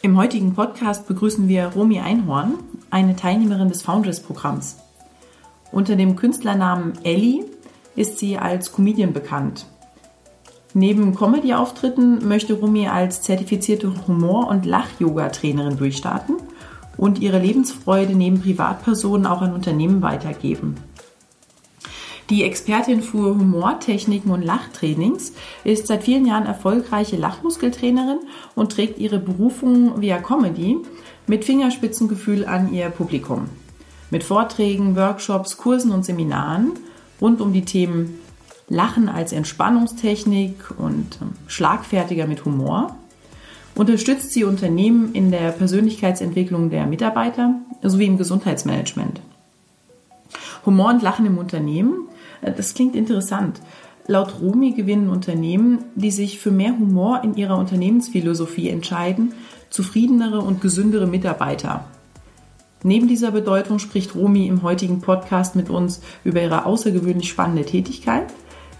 Im heutigen Podcast begrüßen wir Romy Einhorn, eine Teilnehmerin des Foundress-Programms. Unter dem Künstlernamen Ellie ist sie als Comedian bekannt. Neben Comedy-Auftritten möchte Romy als zertifizierte Humor- und Lach-Yoga-Trainerin durchstarten und ihre Lebensfreude neben Privatpersonen auch an Unternehmen weitergeben. Die Expertin für Humortechniken und Lachtrainings ist seit vielen Jahren erfolgreiche Lachmuskeltrainerin und trägt ihre Berufung via Comedy mit Fingerspitzengefühl an ihr Publikum. Mit Vorträgen, Workshops, Kursen und Seminaren rund um die Themen Lachen als Entspannungstechnik und ähm, schlagfertiger mit Humor unterstützt sie Unternehmen in der Persönlichkeitsentwicklung der Mitarbeiter sowie im Gesundheitsmanagement. Humor und Lachen im Unternehmen das klingt interessant. Laut Rumi gewinnen Unternehmen, die sich für mehr Humor in ihrer Unternehmensphilosophie entscheiden, zufriedenere und gesündere Mitarbeiter. Neben dieser Bedeutung spricht Romi im heutigen Podcast mit uns über ihre außergewöhnlich spannende Tätigkeit,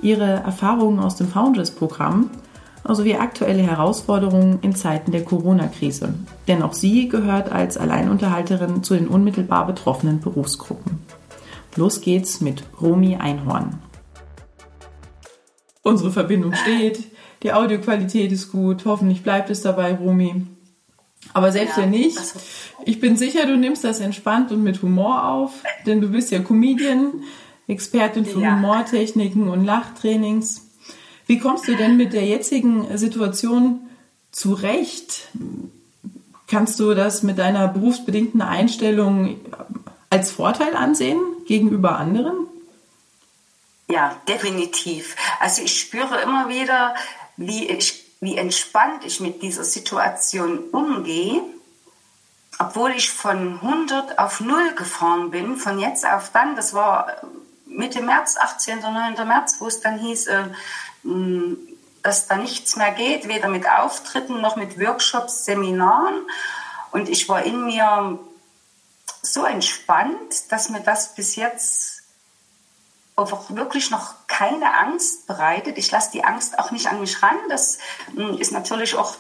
ihre Erfahrungen aus dem Founders-Programm sowie aktuelle Herausforderungen in Zeiten der Corona-Krise. Denn auch sie gehört als Alleinunterhalterin zu den unmittelbar betroffenen Berufsgruppen. Los geht's mit Romy Einhorn. Unsere Verbindung steht, die Audioqualität ist gut, hoffentlich bleibt es dabei, Romy. Aber selbst ja, wenn nicht, ich bin sicher, du nimmst das entspannt und mit Humor auf, denn du bist ja Comedian, Expertin für ja. Humortechniken und Lachtrainings. Wie kommst du denn mit der jetzigen Situation zurecht? Kannst du das mit deiner berufsbedingten Einstellung als Vorteil ansehen gegenüber anderen? Ja, definitiv. Also ich spüre immer wieder, wie, ich, wie entspannt ich mit dieser Situation umgehe, obwohl ich von 100 auf 0 gefahren bin, von jetzt auf dann, das war Mitte März, 18. oder 9. März, wo es dann hieß, äh, dass da nichts mehr geht, weder mit Auftritten noch mit Workshops, Seminaren. Und ich war in mir so entspannt, dass mir das bis jetzt auch wirklich noch keine Angst bereitet. Ich lasse die Angst auch nicht an mich ran. Das hm, ist natürlich auch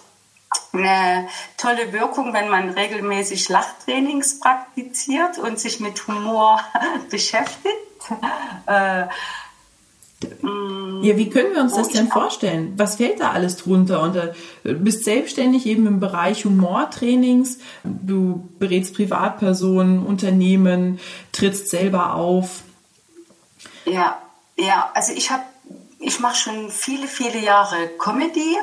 eine tolle Wirkung, wenn man regelmäßig Lachtrainings praktiziert und sich mit Humor beschäftigt. Äh, ja, wie können wir uns das denn vorstellen? Was fällt da alles drunter? Und äh, du bist selbstständig eben im Bereich Humortrainings. Du berätst Privatpersonen, Unternehmen, trittst selber auf. Ja, ja, also ich habe, ich mache schon viele, viele Jahre Comedy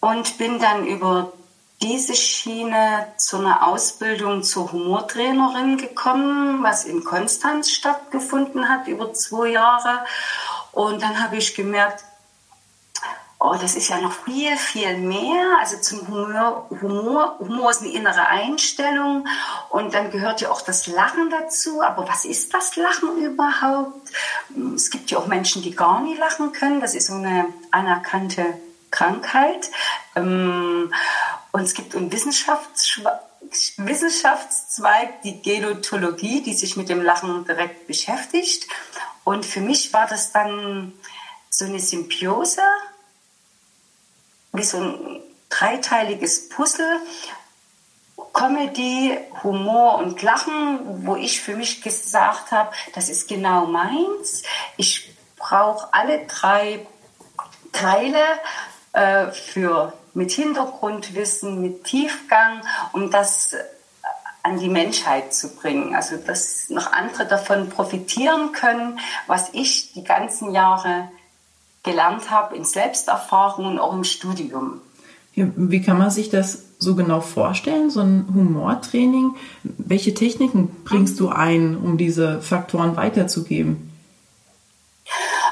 und bin dann über diese Schiene zu einer Ausbildung zur Humortrainerin gekommen, was in Konstanz stattgefunden hat über zwei Jahre. Und dann habe ich gemerkt, oh, das ist ja noch viel, viel mehr. Also zum Humor, Humor, Humor ist eine innere Einstellung und dann gehört ja auch das Lachen dazu. Aber was ist das Lachen überhaupt? Es gibt ja auch Menschen, die gar nie lachen können. Das ist so eine anerkannte Krankheit. Ähm, und es gibt einen Wissenschafts Wissenschaftszweig, die Gelotologie, die sich mit dem Lachen direkt beschäftigt. Und für mich war das dann so eine Symbiose, wie so ein dreiteiliges Puzzle. Comedy, Humor und Lachen, wo ich für mich gesagt habe, das ist genau meins. Ich brauche alle drei Teile äh, für mit Hintergrundwissen, mit Tiefgang, um das an die Menschheit zu bringen. Also dass noch andere davon profitieren können, was ich die ganzen Jahre gelernt habe in Selbsterfahrung und auch im Studium. Wie kann man sich das so genau vorstellen, so ein Humortraining? Welche Techniken bringst du ein, um diese Faktoren weiterzugeben?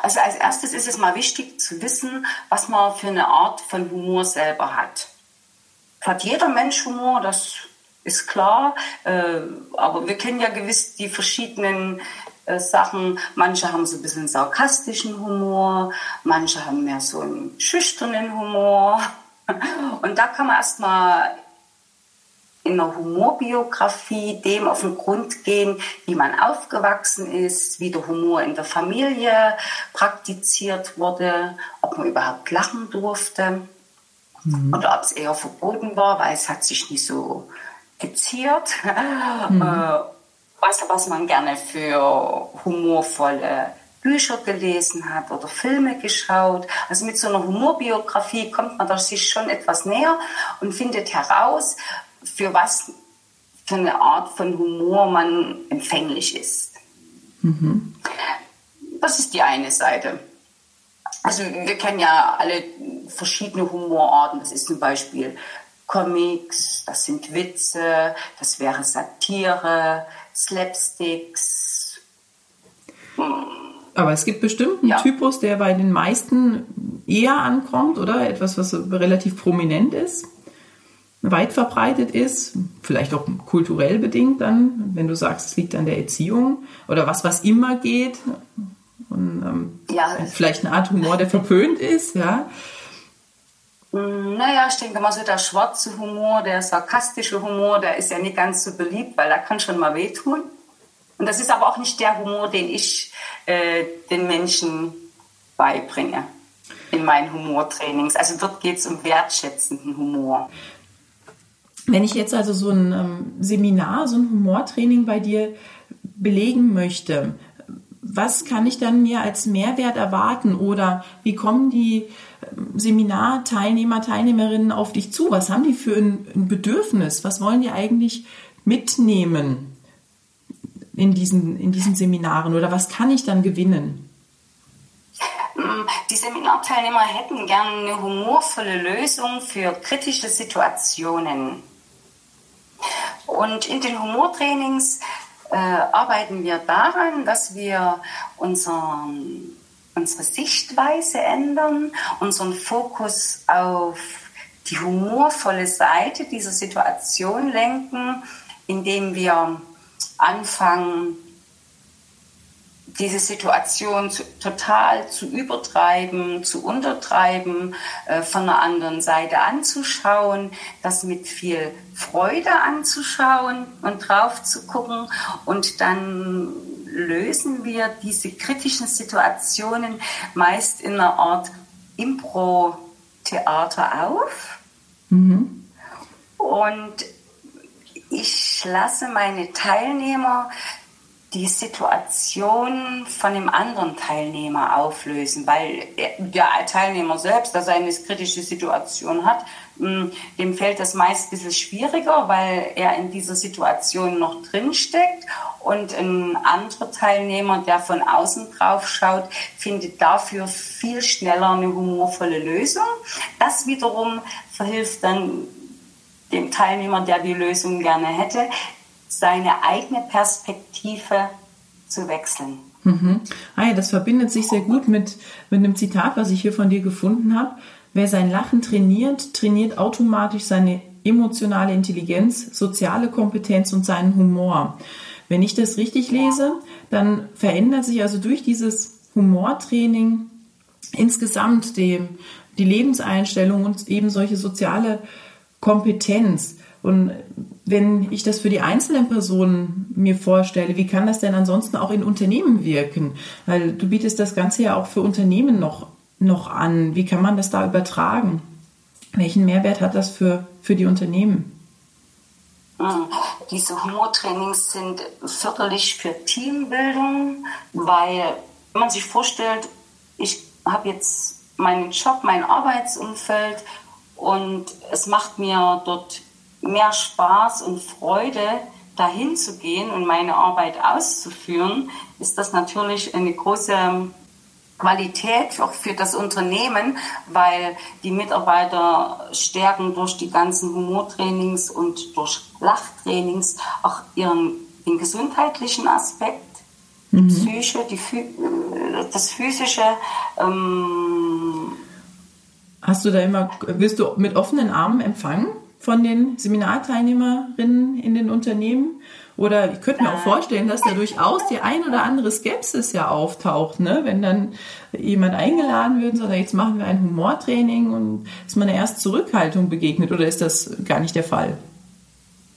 Also als erstes ist es mal wichtig zu wissen, was man für eine Art von Humor selber hat. hat jeder Mensch Humor, das ist klar. Äh, aber wir kennen ja gewiss die verschiedenen äh, Sachen. Manche haben so ein bisschen sarkastischen Humor, manche haben mehr so einen schüchternen Humor. Und da kann man erstmal in der Humorbiografie dem auf den Grund gehen, wie man aufgewachsen ist, wie der Humor in der Familie praktiziert wurde, ob man überhaupt lachen durfte mhm. oder ob es eher verboten war, weil es hat sich nicht so geziert. Mhm. Äh, was, was man gerne für humorvolle Bücher gelesen hat oder Filme geschaut. Also mit so einer Humorbiografie kommt man da sich schon etwas näher und findet heraus, für was für eine Art von Humor man empfänglich ist. Mhm. Das ist die eine Seite. Also wir kennen ja alle verschiedene Humorarten. Das ist zum Beispiel Comics, das sind Witze, das wäre Satire, Slapsticks. Aber es gibt bestimmt einen ja. Typus, der bei den meisten eher ankommt, oder? Etwas, was relativ prominent ist weit verbreitet ist, vielleicht auch kulturell bedingt dann, wenn du sagst, es liegt an der Erziehung oder was, was immer geht. Und, ähm, ja. Vielleicht eine Art Humor, der verpönt ist, ja. Mm, naja, ich denke mal so, der schwarze Humor, der sarkastische Humor, der ist ja nicht ganz so beliebt, weil der kann schon mal wehtun. Und das ist aber auch nicht der Humor, den ich äh, den Menschen beibringe in meinen Humortrainings. Also dort geht es um wertschätzenden Humor. Wenn ich jetzt also so ein ähm, Seminar, so ein Humortraining bei dir belegen möchte, was kann ich dann mir als Mehrwert erwarten oder wie kommen die ähm, Seminarteilnehmer, Teilnehmerinnen auf dich zu? Was haben die für ein, Bedürfnis? Was wollen die eigentlich mitnehmen in diesen, in diesen Seminaren oder was kann ich dann gewinnen? Die Seminarteilnehmer hätten gerne eine humorvolle Lösung für kritische Situationen. Und in den Humortrainings äh, arbeiten wir daran, dass wir unseren, unsere Sichtweise ändern, unseren Fokus auf die humorvolle Seite dieser Situation lenken, indem wir anfangen, diese Situation zu, total zu übertreiben, zu untertreiben, äh, von der anderen Seite anzuschauen, das mit viel Freude anzuschauen und drauf zu gucken und dann lösen wir diese kritischen Situationen meist in einer Art Impro-Theater auf. Mhm. Und ich lasse meine Teilnehmer die Situation von dem anderen Teilnehmer auflösen, weil der Teilnehmer selbst, der eine kritische Situation hat, hm, dem fällt das meist ein bisschen schwieriger, weil er in dieser Situation noch drinsteckt und ein anderer Teilnehmer, der von außen drauf schaut, findet dafür viel schneller eine humorvolle Lösung. Das wiederum verhilft dann dem Teilnehmer, der die Lösung gerne hätte, seine eigene Perspektive zu wechseln. Mhm. Ah ja, das verbindet sich sehr gut mit, mit einem Zitat, was ich hier von dir gefunden habe. Wer sein Lachen trainiert, trainiert automatisch seine emotionale Intelligenz, soziale Kompetenz und seinen Humor. Wenn ich das richtig lese, dann verändert sich also durch dieses Humortraining insgesamt die, die Lebenseinstellung und eben solche soziale Kompetenz. Und wenn ich das für die einzelnen Personen mir vorstelle, wie kann das denn ansonsten auch in Unternehmen wirken? Weil du bietest das Ganze ja auch für Unternehmen noch, noch an. Wie kann man das da übertragen? Welchen Mehrwert hat das für, für die Unternehmen? Hm, diese Humortrainings sind förderlich für Teambildung, weil wenn man sich vorstellt, ich habe jetzt meinen Job, mein Arbeitsumfeld und es macht mir dort mehr Spaß und Freude, dahin zu gehen und meine Arbeit auszuführen, ist das natürlich eine große Qualität auch für das Unternehmen, weil die Mitarbeiter stärken durch die ganzen Humortrainings und durch Lachtrainings auch ihren den gesundheitlichen Aspekt, die mhm. Psyche, die, das physische. Ähm Hast du da immer, wirst du mit offenen Armen empfangen? Von den Seminarteilnehmerinnen in den Unternehmen? Oder ich könnte mir auch vorstellen, dass da durchaus die ein oder andere Skepsis ja auftaucht, ne? wenn dann jemand eingeladen wird und sagt, jetzt machen wir ein Humortraining und dass man erst Zurückhaltung begegnet. Oder ist das gar nicht der Fall?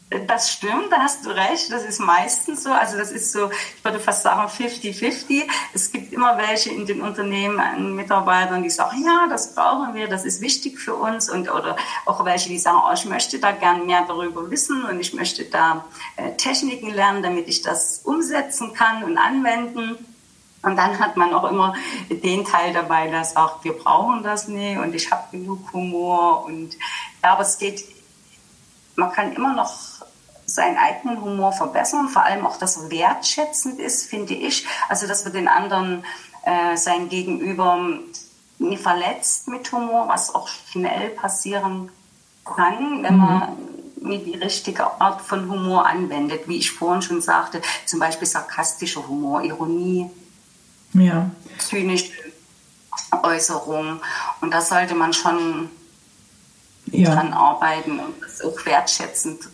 Das stimmt, da hast du recht. Das ist meistens so. Also das ist so, ich würde fast sagen 50-50. Es gibt immer welche in den Unternehmen an Mitarbeitern, die sagen, ja, das brauchen wir, das ist wichtig für uns. Und oder auch welche, die sagen, oh, ich möchte da gern mehr darüber wissen und ich möchte da äh, Techniken lernen, damit ich das umsetzen kann und anwenden. Und dann hat man auch immer den Teil dabei, der sagt, wir brauchen das nicht und ich habe genug Humor. Und ja, aber es geht, man kann immer noch seinen eigenen Humor verbessern, vor allem auch, dass er wertschätzend ist, finde ich. Also, dass wir den anderen, äh, sein Gegenüber nie verletzt mit Humor, was auch schnell passieren kann, wenn mhm. man nie die richtige Art von Humor anwendet. Wie ich vorhin schon sagte, zum Beispiel sarkastischer Humor, Ironie, ja. zynische Äußerung. Und da sollte man schon ja. dran arbeiten und das auch wertschätzend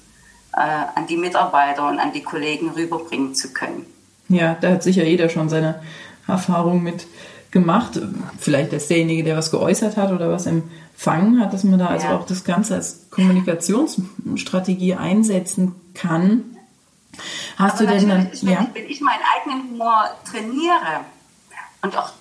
an die Mitarbeiter und an die Kollegen rüberbringen zu können. Ja, da hat sicher jeder schon seine Erfahrung mit gemacht. Vielleicht ist derjenige, der was geäußert hat oder was empfangen hat, dass man da also auch das Ganze als Kommunikationsstrategie einsetzen kann. Hast Aber du denn dann, wenn, ja? wenn ich meinen eigenen Humor trainiere und auch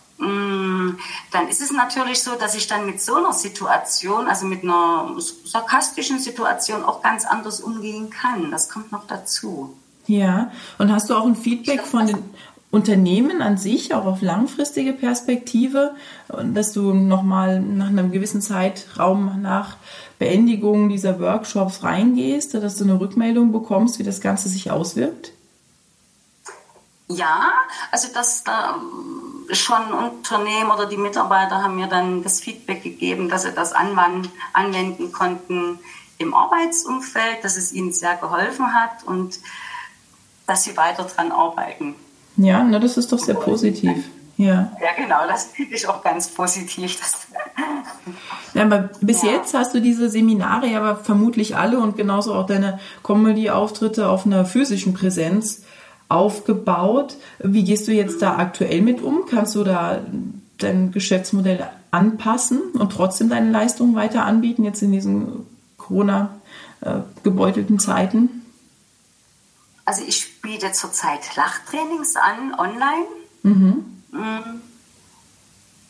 Dann ist es natürlich so, dass ich dann mit so einer Situation, also mit einer sarkastischen Situation auch ganz anders umgehen kann. Das kommt noch dazu. Ja, und hast du auch ein Feedback von den Unternehmen an sich, auch auf langfristige Perspektive, dass du nochmal nach einem gewissen Zeitraum nach Beendigung dieser Workshops reingehst, dass du eine Rückmeldung bekommst, wie das Ganze sich auswirkt? Ja, also das da schon Unternehmen oder die Mitarbeiter haben mir dann das Feedback gegeben, dass sie das anwenden konnten im Arbeitsumfeld, dass es ihnen sehr geholfen hat und dass sie weiter daran arbeiten. Ja, na, das ist doch sehr positiv. Ja. ja, genau, das finde ich auch ganz positiv. ja, aber bis ja. jetzt hast du diese Seminare ja aber vermutlich alle und genauso auch deine Comedy-Auftritte auf einer physischen Präsenz aufgebaut. Wie gehst du jetzt da aktuell mit um? Kannst du da dein Geschäftsmodell anpassen und trotzdem deine Leistungen weiter anbieten, jetzt in diesen Corona-gebeutelten Zeiten? Also ich biete zurzeit Lachtrainings an, online. Mhm. Mm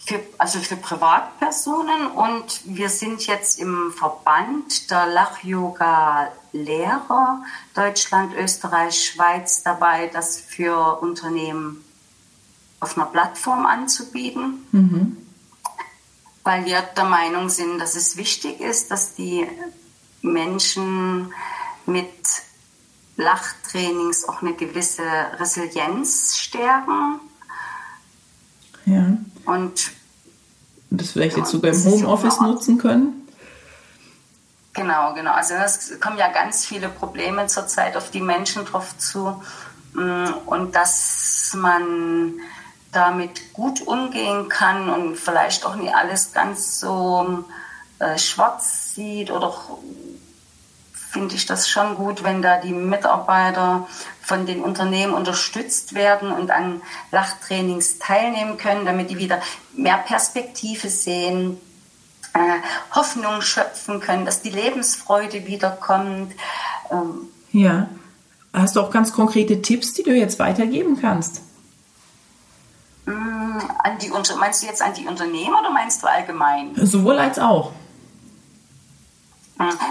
für, also für Privatpersonen und wir sind jetzt im Verband der Lach-Yoga-Lehrer Deutschland, Österreich, Schweiz dabei, das für Unternehmen auf einer Plattform anzubieten, mhm. weil wir der Meinung sind, dass es wichtig ist, dass die Menschen mit Lachtrainings auch eine gewisse Resilienz stärken. Und das vielleicht jetzt sogar im Homeoffice nutzen können? Genau, genau. Also es kommen ja ganz viele Probleme zurzeit auf die Menschen drauf zu. Mm, und dass man damit gut umgehen kann und vielleicht auch nicht alles ganz so äh, schwarz sieht oder finde ich das schon gut, wenn da die Mitarbeiter von den Unternehmen unterstützt werden und an Lachtrainings teilnehmen können, damit die wieder mehr Perspektive sehen, äh, Hoffnung schöpfen können, dass die Lebensfreude wiederkommt. Ähm, ja. Hast du auch ganz konkrete Tipps, die du jetzt weitergeben kannst? Mm, an die, meinst du jetzt an die Unternehmen oder meinst du allgemein? Sowohl als auch.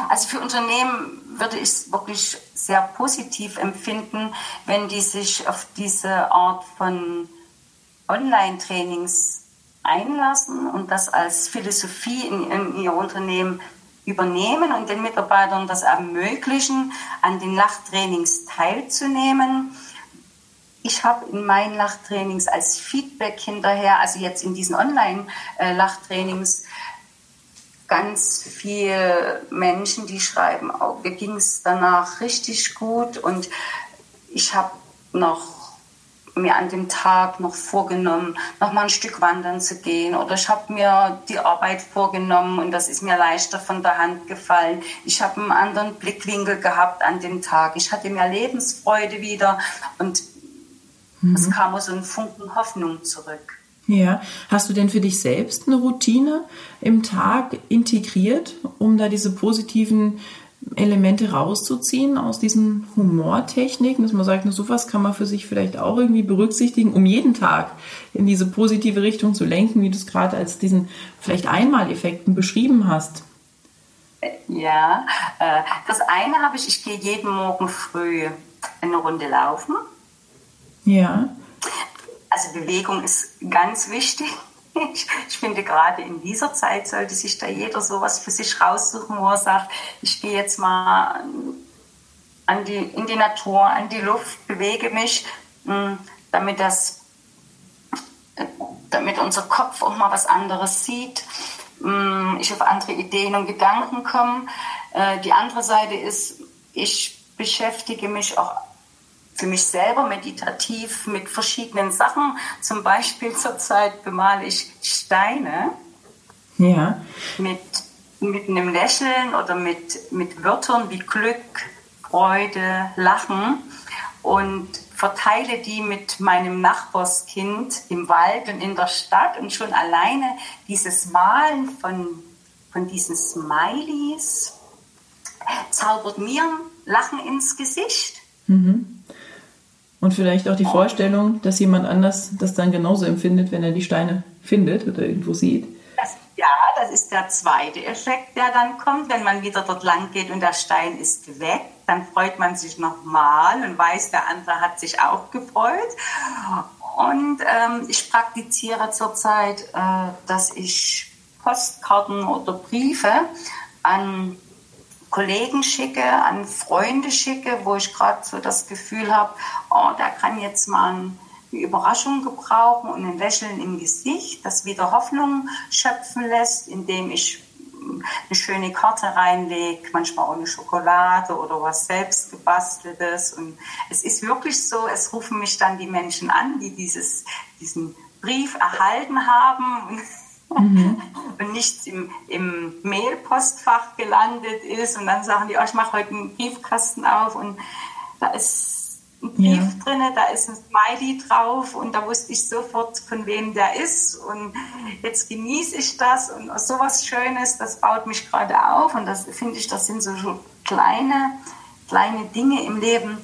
Also für Unternehmen würde ich es wirklich sehr positiv empfinden, wenn die sich auf diese Art von Online-Trainings einlassen und das als Philosophie in, in ihr Unternehmen übernehmen und den Mitarbeitern das ermöglichen, an den Lachtrainings teilzunehmen. Ich habe in meinen Lachtrainings als Feedback hinterher, also jetzt in diesen Online-Lachtrainings, ganz viele Menschen, die schreiben, oh, mir ging es danach richtig gut und ich habe noch mir an dem Tag noch vorgenommen, noch mal ein Stück wandern zu gehen. Oder ich habe mir die Arbeit vorgenommen und das ist mir leichter von der Hand gefallen. Ich habe einen anderen Blickwinkel gehabt an dem Tag. Ich hatte mehr Lebensfreude wieder und mhm. es kam so ein Funken Hoffnung zurück. Ja, hast du denn für dich selbst eine Routine im Tag integriert, um da diese positiven Elemente rauszuziehen aus diesen Humortechniken, dass man sagt, na, sowas kann man für sich vielleicht auch irgendwie berücksichtigen, um jeden Tag in diese positive Richtung zu lenken, wie du es gerade als diesen vielleicht Einmaleffekten beschrieben hast. Ja, äh, das eine habe ich, ich gehe jeden Morgen früh eine Runde laufen. Ja. Also Bewegung ist ganz wichtig. Ich, ich, finde, gerade in dieser Zeit sollte sich da jeder sowas für sich raussuchen, wo er sagt, ich gehe jetzt mal an die, in die Natur, an die Luft, bewege mich, hm, damit, das, damit unser Kopf auch mal was anderes sieht, hm, ich auf andere Ideen und Gedanken komme. Äh, die andere Seite ist, ich beschäftige mich auch für mich selber meditativ mit verschiedenen Sachen. Zum Beispiel zurzeit bemale ich Steine. Ja. Mit, mit einem Lächeln oder mit, mit Wörtern wie Glück, Freude, Lachen und verteile die mit meinem Nachbarskind im Wald und in der Stadt und schon alleine dieses Malen von, von diesen Smileys zaubert mir Lachen ins Gesicht. Mhm. Und vielleicht auch die Vorstellung, dass jemand anders das dann genauso empfindet, wenn er die Steine findet oder irgendwo sieht. Das, ja, das ist der zweite Effekt, der dann kommt, wenn man wieder dort lang geht und der Stein ist weg. Dann freut man sich nochmal und weiß, der andere hat sich auch gefreut. Und ähm, ich praktiziere zurzeit, äh, dass ich Postkarten oder Briefe an Kollegen schicke, an Freunde schicke, wo ich gerade so das Gefühl habe, oh, der kann jetzt mal eine Überraschung gebrauchen und ein Lächeln im Gesicht, das wieder Hoffnung schöpfen lässt, indem ich eine schöne Karte reinlege, manchmal auch eine Schokolade oder was selbst gebasteltes. Und es ist wirklich so, es rufen mich dann die Menschen an, die dieses, diesen Brief erhalten haben mhm. und nichts im, im Mailpostfach gelandet ist. Und dann sagen die, oh, ich mache heute einen Briefkasten auf und da ist ein Brief ja. drin, da ist ein Smiley drauf und da wusste ich sofort, von wem der ist. Und jetzt genieße ich das und sowas Schönes, das baut mich gerade auf. Und das finde ich, das sind so kleine, kleine Dinge im Leben,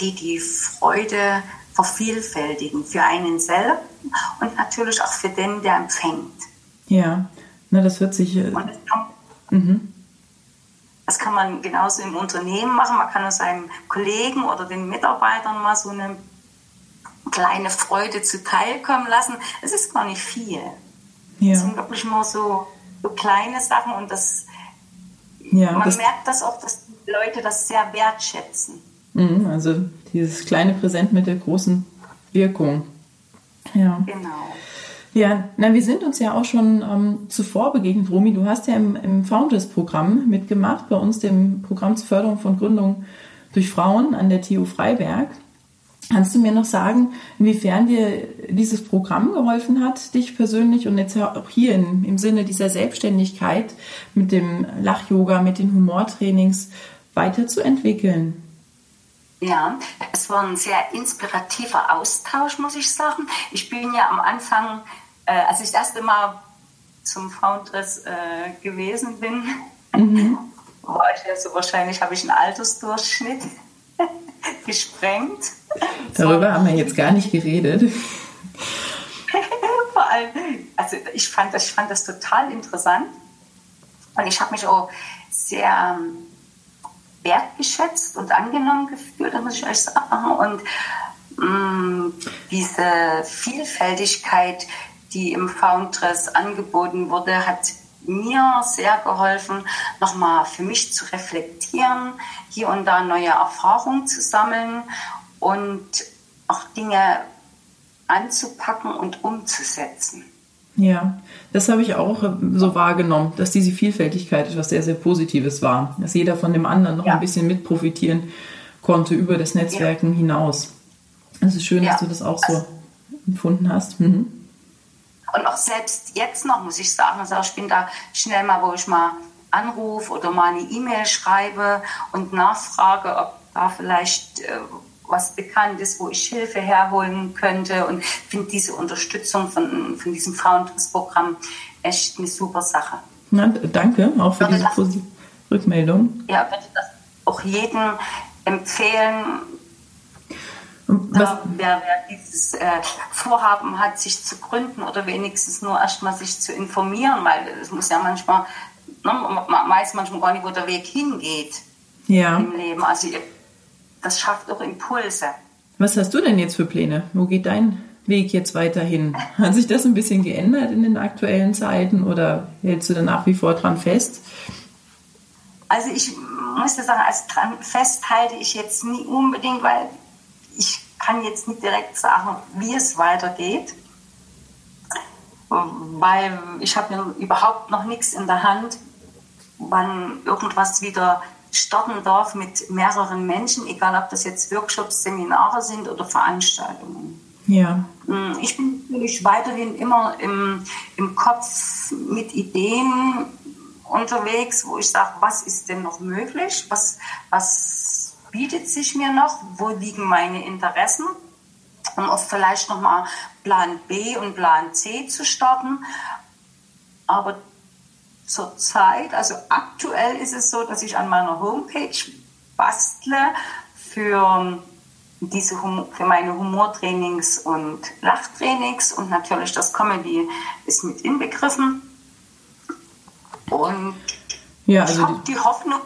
die die Freude vervielfältigen für einen selbst und natürlich auch für den, der empfängt. Ja, na, das hört sich. Äh, das, kann, mhm. das kann man genauso im Unternehmen machen. Man kann seinen Kollegen oder den Mitarbeitern mal so eine kleine Freude zuteilkommen lassen. Es ist gar nicht viel. Ja. Es sind wirklich nur so, so kleine Sachen und das, ja, man das merkt das auch, dass die Leute das sehr wertschätzen. Mhm, also dieses kleine Präsent mit der großen Wirkung. Ja. Genau. Ja, na, wir sind uns ja auch schon ähm, zuvor begegnet, Romy. Du hast ja im, im Founders-Programm mitgemacht, bei uns dem Programm zur Förderung von Gründung durch Frauen an der TU Freiberg. Kannst du mir noch sagen, inwiefern dir dieses Programm geholfen hat, dich persönlich und jetzt auch hier in, im Sinne dieser Selbstständigkeit mit dem Lach-Yoga, mit den Humortrainings weiterzuentwickeln? Ja, es war ein sehr inspirativer Austausch, muss ich sagen. Ich bin ja am Anfang, äh, als ich das erste Mal zum Foundress äh, gewesen bin, mhm. war ich ja so wahrscheinlich, habe ich einen Altersdurchschnitt gesprengt. Darüber so. haben wir jetzt gar nicht geredet. Vor allem, also ich fand das, ich fand das total interessant und ich habe mich auch sehr ähm, wertgeschätzt und angenommen gefühlt, da muss ich euch sagen. Und mh, mm, diese Vielfältigkeit, die im Foundress angeboten wurde, hat mir sehr geholfen, nochmal für mich zu reflektieren, hier und da neue Erfahrungen zu sammeln und auch Dinge anzupacken und umzusetzen. Ja, das habe ich auch äh, so wahrgenommen, dass diese Vielfältigkeit etwas sehr, sehr Positives war. Dass jeder von dem anderen noch ja. ein bisschen mit profitieren konnte über das Netzwerken ja. hinaus. Es ist schön, ja. dass du das auch so also, empfunden hast. Mhm. Und auch selbst jetzt noch, muss ich sagen, also ich bin da schnell mal, wo ich mal anrufe oder mal eine E-Mail schreibe und nachfrage, ob da vielleicht äh, was bekannt ist, wo ich Hilfe herholen könnte und finde diese Unterstützung von, von diesem Frauenprogramm echt eine super Sache. Na, danke auch für würde diese das, Rückmeldung. Ja, würde das auch jedem empfehlen, was? wer, wer dieses äh, Vorhaben hat, sich zu gründen oder wenigstens nur erstmal sich zu informieren, weil es muss ja manchmal, ne, man weiß manchmal gar nicht, wo der Weg hingeht ja. im Leben. Also das schafft auch Impulse. Was hast du denn jetzt für Pläne? Wo geht dein Weg jetzt weiterhin? Hat sich das ein bisschen geändert in den aktuellen Zeiten oder hältst du da nach wie vor dran fest? Also ich muss sagen, als dran fest halte ich jetzt nie unbedingt, weil ich kann jetzt nicht direkt sagen, wie es weitergeht, weil ich habe überhaupt noch nichts in der Hand, wann irgendwas wieder starten darf mit mehreren Menschen, egal ob das jetzt Workshops, Seminare sind oder Veranstaltungen. Ja. Hm, ich bin natürlich weiterhin immer im, im Kopf mit Ideen unterwegs, wo ich sage, was ist denn noch möglich? Was, was bietet sich mir noch? Wo liegen meine Interessen? Um auch vielleicht nochmal Plan B und Plan C zu starten. Aber zurzeit, also aktuell ist es so, dass ich an meiner Homepage bastle für diese für meine Humortrainings und Lachtrainings und natürlich das Comedy ist mit inbegriffen. Und ja, also ich habe die Hoffnung,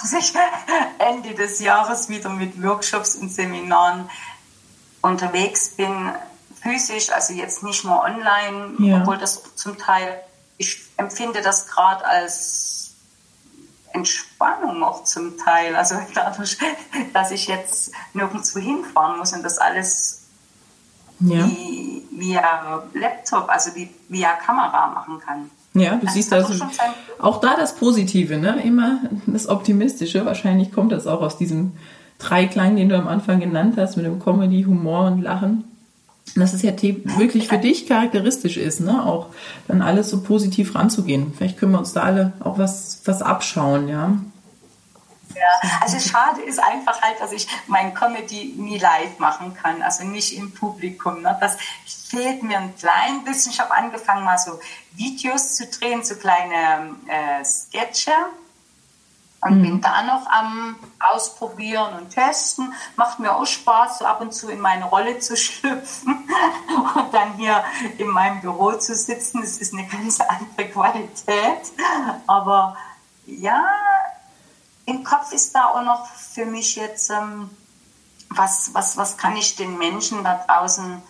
dass ich Ende des Jahres wieder mit Workshops und Seminaren unterwegs bin, physisch, also jetzt nicht nur online, ja. obwohl das zum Teil ich empfinde das gerade als Entspannung auch zum Teil. Also dadurch, dass ich jetzt nirgendwo hinfahren muss und das alles ja. wie, via Laptop, also wie, via Kamera machen kann. Ja, du also siehst also auch da das Positive, ne? Immer das Optimistische. Wahrscheinlich kommt das auch aus diesem Dreiklang, den du am Anfang genannt hast, mit dem Comedy, Humor und Lachen dass es ja wirklich für dich charakteristisch ist, ne? auch dann alles so positiv ranzugehen. Vielleicht können wir uns da alle auch was, was abschauen, ja. Ja, also schade ist einfach halt, dass ich mein Comedy nie live machen kann, also nicht im Publikum. Ne? Das fehlt mir ein klein bisschen. Ich habe angefangen, mal so Videos zu drehen, so kleine äh, Sketche und mhm. bin da noch am Ausprobieren und Testen. Macht mir auch Spaß, so ab und zu in meine Rolle zu schlüpfen und dann hier in meinem Büro zu sitzen. Das ist eine ganz andere Qualität. Aber ja, im Kopf ist da auch noch für mich jetzt, ähm, was, was, was kann ich den Menschen da draußen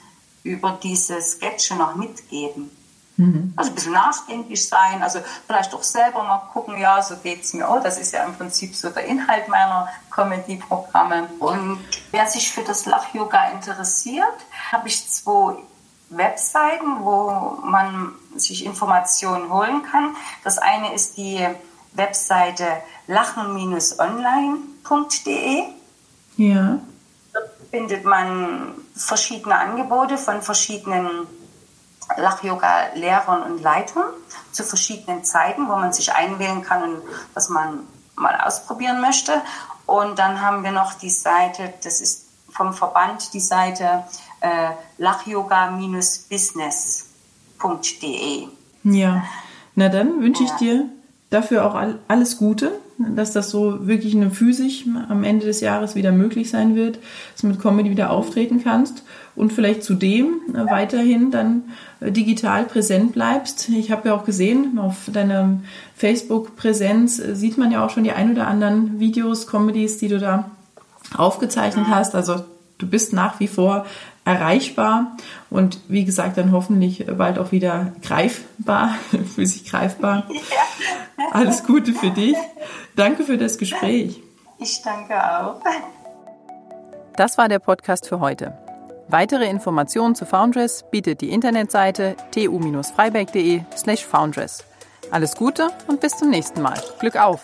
über diese Sketche noch mitgeben? Mhm. Also ein bisschen nachdenklich sein, also vielleicht auch selber mal gucken, ja, so geht es mir auch. Das ist ja im Prinzip so der Inhalt meiner Comedy-Programme. Und wer sich für das Lach-Yoga interessiert, habe ich zwei Webseiten, wo man sich Informationen holen kann. Das eine ist die Webseite lachen-online.de. Ja. Dort findet man verschiedene Angebote von verschiedenen Lach-Yoga-Lehrern und Leitern zu verschiedenen Zeiten, wo man sich einwählen kann und was man mal ausprobieren möchte. Und dann haben wir noch die Seite, das ist vom Verband die Seite äh, lachyoga-business.de. Ja, na dann wünsche ich dir dafür auch alles Gute, dass das so wirklich eine physisch am Ende des Jahres wieder möglich sein wird, dass du mit Comedy wieder auftreten kannst und vielleicht zudem äh, weiterhin dann äh, digital präsent bleibst. Ich habe ja auch gesehen, auf deiner Facebook-Präsenz äh, sieht man ja auch schon die ein oder anderen Videos, Comedies, die du da aufgezeichnet hast. Also du bist nach wie vor erreichbar und wie gesagt dann hoffentlich bald auch wieder greifbar, physisch greifbar. Alles Gute für dich. Danke für das Gespräch. Ich danke auch. Das war der Podcast für heute. Weitere Informationen zu Foundress bietet die Internetseite tu-freiberg.de slash foundress. Alles Gute und bis zum nächsten Mal. Glück auf!